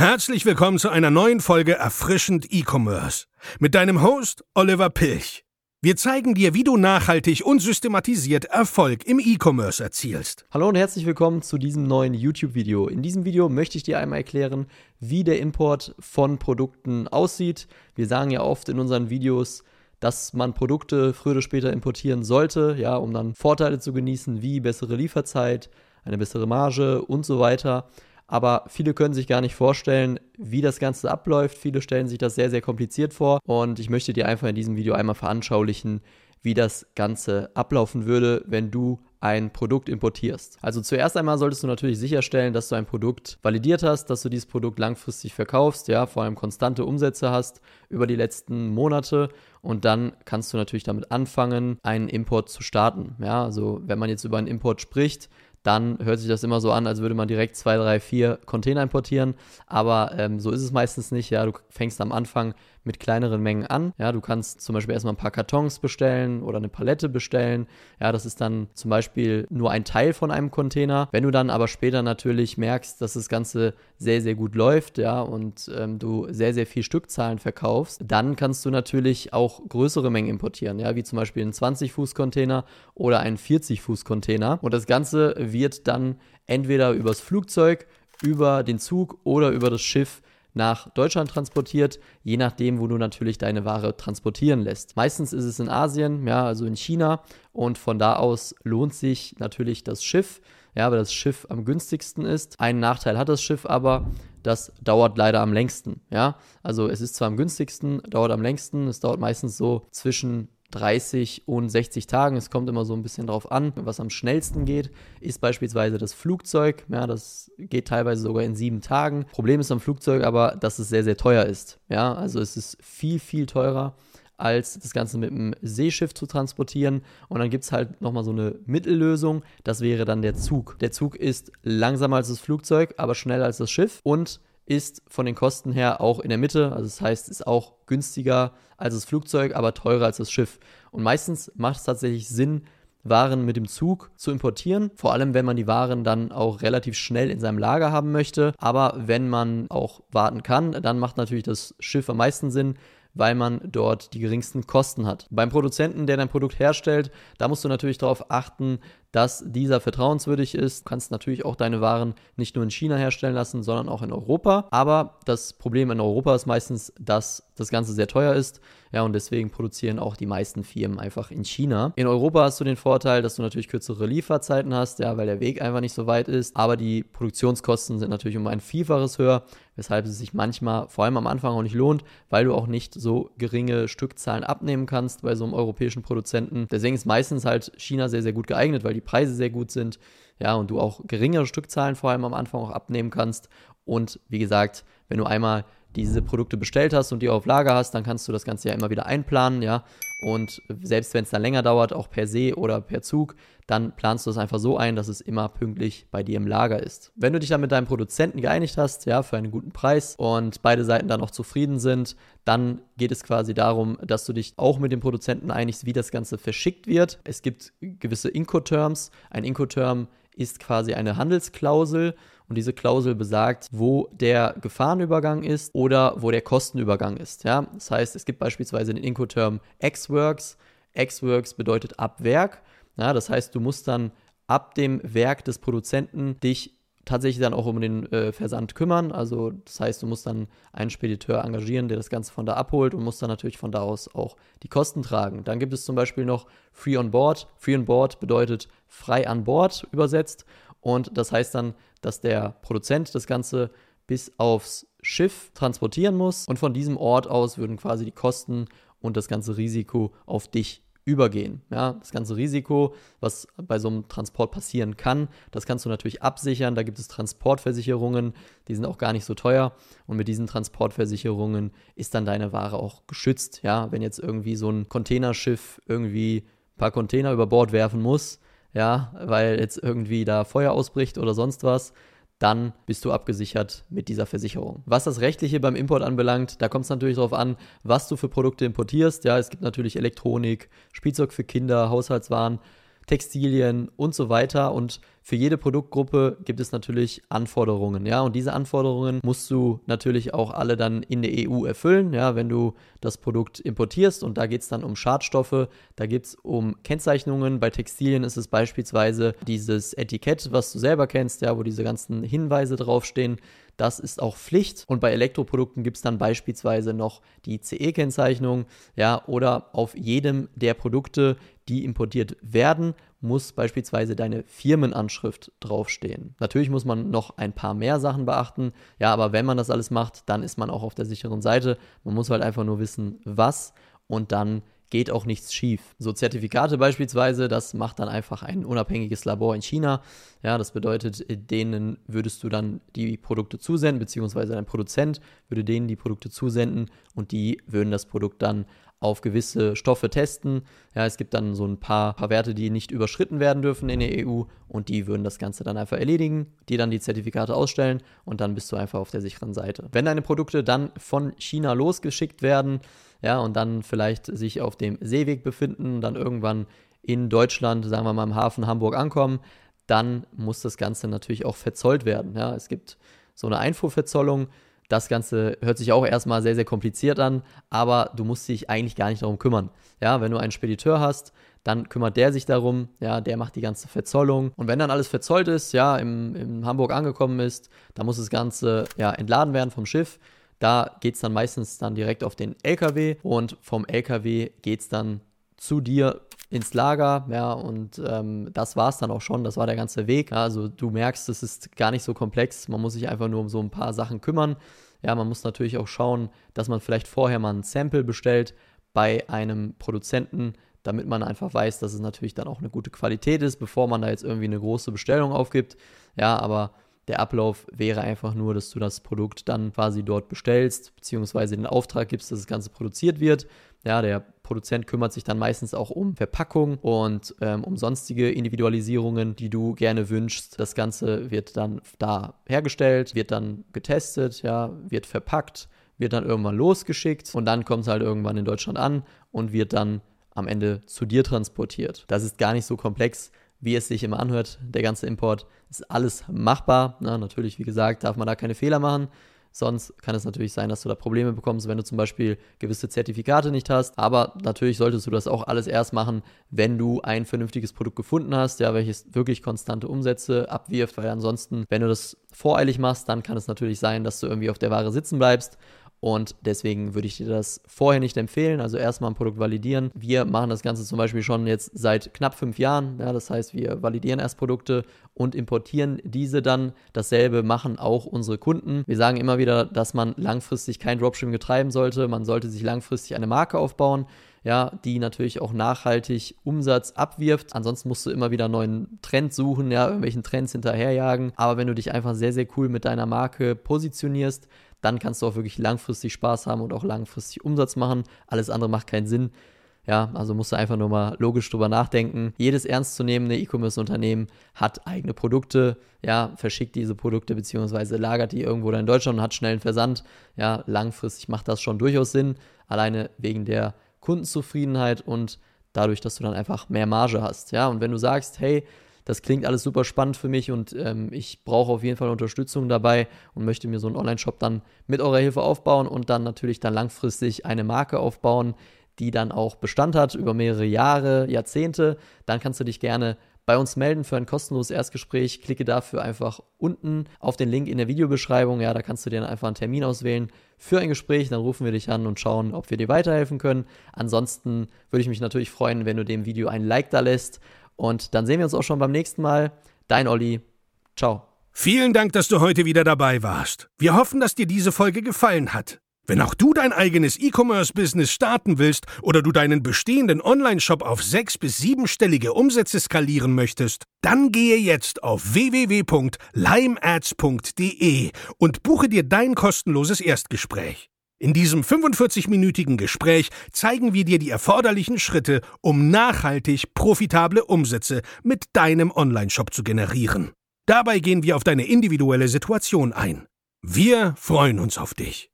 Herzlich willkommen zu einer neuen Folge Erfrischend E-Commerce mit deinem Host Oliver Pilch. Wir zeigen dir, wie du nachhaltig und systematisiert Erfolg im E-Commerce erzielst. Hallo und herzlich willkommen zu diesem neuen YouTube-Video. In diesem Video möchte ich dir einmal erklären, wie der Import von Produkten aussieht. Wir sagen ja oft in unseren Videos, dass man Produkte früher oder später importieren sollte, ja, um dann Vorteile zu genießen, wie bessere Lieferzeit, eine bessere Marge und so weiter. Aber viele können sich gar nicht vorstellen, wie das Ganze abläuft. Viele stellen sich das sehr, sehr kompliziert vor. Und ich möchte dir einfach in diesem Video einmal veranschaulichen, wie das Ganze ablaufen würde, wenn du ein Produkt importierst. Also zuerst einmal solltest du natürlich sicherstellen, dass du ein Produkt validiert hast, dass du dieses Produkt langfristig verkaufst, ja, vor allem konstante Umsätze hast über die letzten Monate und dann kannst du natürlich damit anfangen, einen Import zu starten. Ja, also wenn man jetzt über einen Import spricht, dann hört sich das immer so an, als würde man direkt zwei, drei, vier Container importieren. Aber ähm, so ist es meistens nicht. Ja, du fängst am Anfang mit kleineren Mengen an. Ja, du kannst zum Beispiel erstmal ein paar Kartons bestellen oder eine Palette bestellen. Ja, das ist dann zum Beispiel nur ein Teil von einem Container. Wenn du dann aber später natürlich merkst, dass das Ganze sehr, sehr gut läuft, ja, und ähm, du sehr, sehr viel Stückzahlen verkaufst, dann kannst du natürlich auch größere Mengen importieren, ja, wie zum Beispiel einen 20-Fuß-Container oder einen 40-Fuß-Container. Und das Ganze wird dann entweder übers Flugzeug, über den Zug oder über das Schiff nach Deutschland transportiert, je nachdem, wo du natürlich deine Ware transportieren lässt. Meistens ist es in Asien, ja, also in China und von da aus lohnt sich natürlich das Schiff, ja, weil das Schiff am günstigsten ist. Einen Nachteil hat das Schiff aber, das dauert leider am längsten, ja. Also es ist zwar am günstigsten, dauert am längsten, es dauert meistens so zwischen 30 und 60 Tagen. Es kommt immer so ein bisschen drauf an. Was am schnellsten geht, ist beispielsweise das Flugzeug. Ja, das geht teilweise sogar in sieben Tagen. Problem ist am Flugzeug aber, dass es sehr, sehr teuer ist. Ja, also es ist viel, viel teurer als das Ganze mit einem Seeschiff zu transportieren. Und dann gibt es halt nochmal so eine Mittellösung. Das wäre dann der Zug. Der Zug ist langsamer als das Flugzeug, aber schneller als das Schiff. Und ist von den Kosten her auch in der Mitte. Also das heißt, ist auch günstiger als das Flugzeug, aber teurer als das Schiff. Und meistens macht es tatsächlich Sinn, waren mit dem Zug zu importieren. Vor allem, wenn man die Waren dann auch relativ schnell in seinem Lager haben möchte. Aber wenn man auch warten kann, dann macht natürlich das Schiff am meisten Sinn, weil man dort die geringsten Kosten hat. Beim Produzenten, der dein Produkt herstellt, da musst du natürlich darauf achten, dass dieser vertrauenswürdig ist. Du kannst natürlich auch deine Waren nicht nur in China herstellen lassen, sondern auch in Europa. Aber das Problem in Europa ist meistens, dass das Ganze sehr teuer ist. Ja, und deswegen produzieren auch die meisten Firmen einfach in China. In Europa hast du den Vorteil, dass du natürlich kürzere Lieferzeiten hast, ja, weil der Weg einfach nicht so weit ist. Aber die Produktionskosten sind natürlich um ein Vielfaches höher, weshalb es sich manchmal, vor allem am Anfang, auch nicht lohnt, weil du auch nicht so geringe Stückzahlen abnehmen kannst bei so einem europäischen Produzenten. Deswegen ist meistens halt China sehr, sehr gut geeignet, weil die Preise sehr gut sind, ja, und du auch geringere Stückzahlen vor allem am Anfang auch abnehmen kannst. Und wie gesagt, wenn du einmal diese Produkte bestellt hast und die auf Lager hast, dann kannst du das Ganze ja immer wieder einplanen, ja. Und selbst wenn es dann länger dauert, auch per Se oder per Zug, dann planst du es einfach so ein, dass es immer pünktlich bei dir im Lager ist. Wenn du dich dann mit deinem Produzenten geeinigt hast, ja, für einen guten Preis und beide Seiten dann auch zufrieden sind, dann geht es quasi darum, dass du dich auch mit dem Produzenten einigst, wie das Ganze verschickt wird. Es gibt gewisse Incoterms. Ein Incoterm ist quasi eine Handelsklausel und diese Klausel besagt, wo der Gefahrenübergang ist oder wo der Kostenübergang ist. Ja? Das heißt, es gibt beispielsweise den Incoterm X-Works. X-Works bedeutet ab Werk. Ja, das heißt, du musst dann ab dem Werk des Produzenten dich tatsächlich dann auch um den äh, Versand kümmern. Also das heißt, du musst dann einen Spediteur engagieren, der das Ganze von da abholt und musst dann natürlich von da aus auch die Kosten tragen. Dann gibt es zum Beispiel noch Free on Board. Free on Board bedeutet frei an Bord übersetzt. Und das heißt dann, dass der Produzent das Ganze bis aufs Schiff transportieren muss. Und von diesem Ort aus würden quasi die Kosten und das ganze Risiko auf dich übergehen. Ja, das ganze Risiko, was bei so einem Transport passieren kann, das kannst du natürlich absichern. Da gibt es Transportversicherungen, die sind auch gar nicht so teuer. Und mit diesen Transportversicherungen ist dann deine Ware auch geschützt. Ja, wenn jetzt irgendwie so ein Containerschiff irgendwie ein paar Container über Bord werfen muss, ja, weil jetzt irgendwie da Feuer ausbricht oder sonst was, dann bist du abgesichert mit dieser Versicherung. Was das Rechtliche beim Import anbelangt, da kommt es natürlich darauf an, was du für Produkte importierst. Ja, es gibt natürlich Elektronik, Spielzeug für Kinder, Haushaltswaren, Textilien und so weiter. Und für jede Produktgruppe gibt es natürlich Anforderungen, ja. Und diese Anforderungen musst du natürlich auch alle dann in der EU erfüllen, ja, wenn du das Produkt importierst. Und da geht es dann um Schadstoffe, da geht es um Kennzeichnungen. Bei Textilien ist es beispielsweise dieses Etikett, was du selber kennst, ja, wo diese ganzen Hinweise draufstehen. Das ist auch Pflicht. Und bei Elektroprodukten gibt es dann beispielsweise noch die CE-Kennzeichnung, ja, oder auf jedem der Produkte, die importiert werden, muss beispielsweise deine Firmenanschrift draufstehen. Natürlich muss man noch ein paar mehr Sachen beachten, ja, aber wenn man das alles macht, dann ist man auch auf der sicheren Seite. Man muss halt einfach nur wissen, was und dann geht auch nichts schief. So Zertifikate beispielsweise, das macht dann einfach ein unabhängiges Labor in China. Ja, das bedeutet, denen würdest du dann die Produkte zusenden, beziehungsweise dein Produzent würde denen die Produkte zusenden und die würden das Produkt dann auf gewisse Stoffe testen. Ja, es gibt dann so ein paar, paar Werte, die nicht überschritten werden dürfen in der EU und die würden das Ganze dann einfach erledigen, die dann die Zertifikate ausstellen und dann bist du einfach auf der sicheren Seite. Wenn deine Produkte dann von China losgeschickt werden, ja, und dann vielleicht sich auf dem Seeweg befinden, dann irgendwann in Deutschland, sagen wir mal im Hafen Hamburg ankommen, dann muss das Ganze natürlich auch verzollt werden. Ja, es gibt so eine Einfuhrverzollung, das Ganze hört sich auch erstmal sehr, sehr kompliziert an, aber du musst dich eigentlich gar nicht darum kümmern. Ja, wenn du einen Spediteur hast, dann kümmert der sich darum, ja, der macht die ganze Verzollung. Und wenn dann alles verzollt ist, ja, im, in Hamburg angekommen ist, dann muss das Ganze ja entladen werden vom Schiff. Da geht es dann meistens dann direkt auf den LKW und vom LKW geht es dann zu dir ins Lager, ja, und ähm, das war es dann auch schon, das war der ganze Weg. Ja, also du merkst, es ist gar nicht so komplex, man muss sich einfach nur um so ein paar Sachen kümmern. Ja, man muss natürlich auch schauen, dass man vielleicht vorher mal ein Sample bestellt bei einem Produzenten, damit man einfach weiß, dass es natürlich dann auch eine gute Qualität ist, bevor man da jetzt irgendwie eine große Bestellung aufgibt. Ja, aber der Ablauf wäre einfach nur, dass du das Produkt dann quasi dort bestellst, beziehungsweise den Auftrag gibst, dass das Ganze produziert wird. Ja, der Produzent kümmert sich dann meistens auch um Verpackung und ähm, um sonstige Individualisierungen, die du gerne wünschst. Das Ganze wird dann da hergestellt, wird dann getestet, ja, wird verpackt, wird dann irgendwann losgeschickt und dann kommt es halt irgendwann in Deutschland an und wird dann am Ende zu dir transportiert. Das ist gar nicht so komplex, wie es sich immer anhört. Der ganze Import ist alles machbar. Na, natürlich, wie gesagt, darf man da keine Fehler machen. Sonst kann es natürlich sein, dass du da Probleme bekommst, wenn du zum Beispiel gewisse Zertifikate nicht hast. Aber natürlich solltest du das auch alles erst machen, wenn du ein vernünftiges Produkt gefunden hast, ja, welches wirklich konstante Umsätze abwirft, weil ansonsten, wenn du das voreilig machst, dann kann es natürlich sein, dass du irgendwie auf der Ware sitzen bleibst und deswegen würde ich dir das vorher nicht empfehlen. Also erstmal ein Produkt validieren. Wir machen das Ganze zum Beispiel schon jetzt seit knapp fünf Jahren. Ja, das heißt, wir validieren erst Produkte und importieren diese dann. Dasselbe machen auch unsere Kunden. Wir sagen immer wieder, dass man langfristig kein Dropshipping betreiben sollte. Man sollte sich langfristig eine Marke aufbauen ja, die natürlich auch nachhaltig Umsatz abwirft. Ansonsten musst du immer wieder neuen Trend suchen, ja, irgendwelchen Trends hinterherjagen. Aber wenn du dich einfach sehr, sehr cool mit deiner Marke positionierst, dann kannst du auch wirklich langfristig Spaß haben und auch langfristig Umsatz machen. Alles andere macht keinen Sinn. Ja, also musst du einfach nur mal logisch drüber nachdenken. Jedes ernstzunehmende E-Commerce-Unternehmen hat eigene Produkte, ja, verschickt diese Produkte beziehungsweise lagert die irgendwo in Deutschland und hat schnellen Versand. Ja, langfristig macht das schon durchaus Sinn, alleine wegen der Kundenzufriedenheit und dadurch, dass du dann einfach mehr Marge hast. Ja, und wenn du sagst, hey, das klingt alles super spannend für mich und ähm, ich brauche auf jeden Fall Unterstützung dabei und möchte mir so einen Online-Shop dann mit eurer Hilfe aufbauen und dann natürlich dann langfristig eine Marke aufbauen, die dann auch Bestand hat über mehrere Jahre, Jahrzehnte, dann kannst du dich gerne bei uns melden für ein kostenloses Erstgespräch. Klicke dafür einfach unten auf den Link in der Videobeschreibung. Ja, da kannst du dir dann einfach einen Termin auswählen für ein Gespräch. Dann rufen wir dich an und schauen, ob wir dir weiterhelfen können. Ansonsten würde ich mich natürlich freuen, wenn du dem Video ein Like da lässt und dann sehen wir uns auch schon beim nächsten Mal. Dein Olli. Ciao. Vielen Dank, dass du heute wieder dabei warst. Wir hoffen, dass dir diese Folge gefallen hat. Wenn auch du dein eigenes E-Commerce-Business starten willst oder du deinen bestehenden Online-Shop auf sechs- bis siebenstellige Umsätze skalieren möchtest, dann gehe jetzt auf www.limeads.de und buche dir dein kostenloses Erstgespräch. In diesem 45-minütigen Gespräch zeigen wir dir die erforderlichen Schritte, um nachhaltig profitable Umsätze mit deinem Onlineshop zu generieren. Dabei gehen wir auf deine individuelle Situation ein. Wir freuen uns auf dich.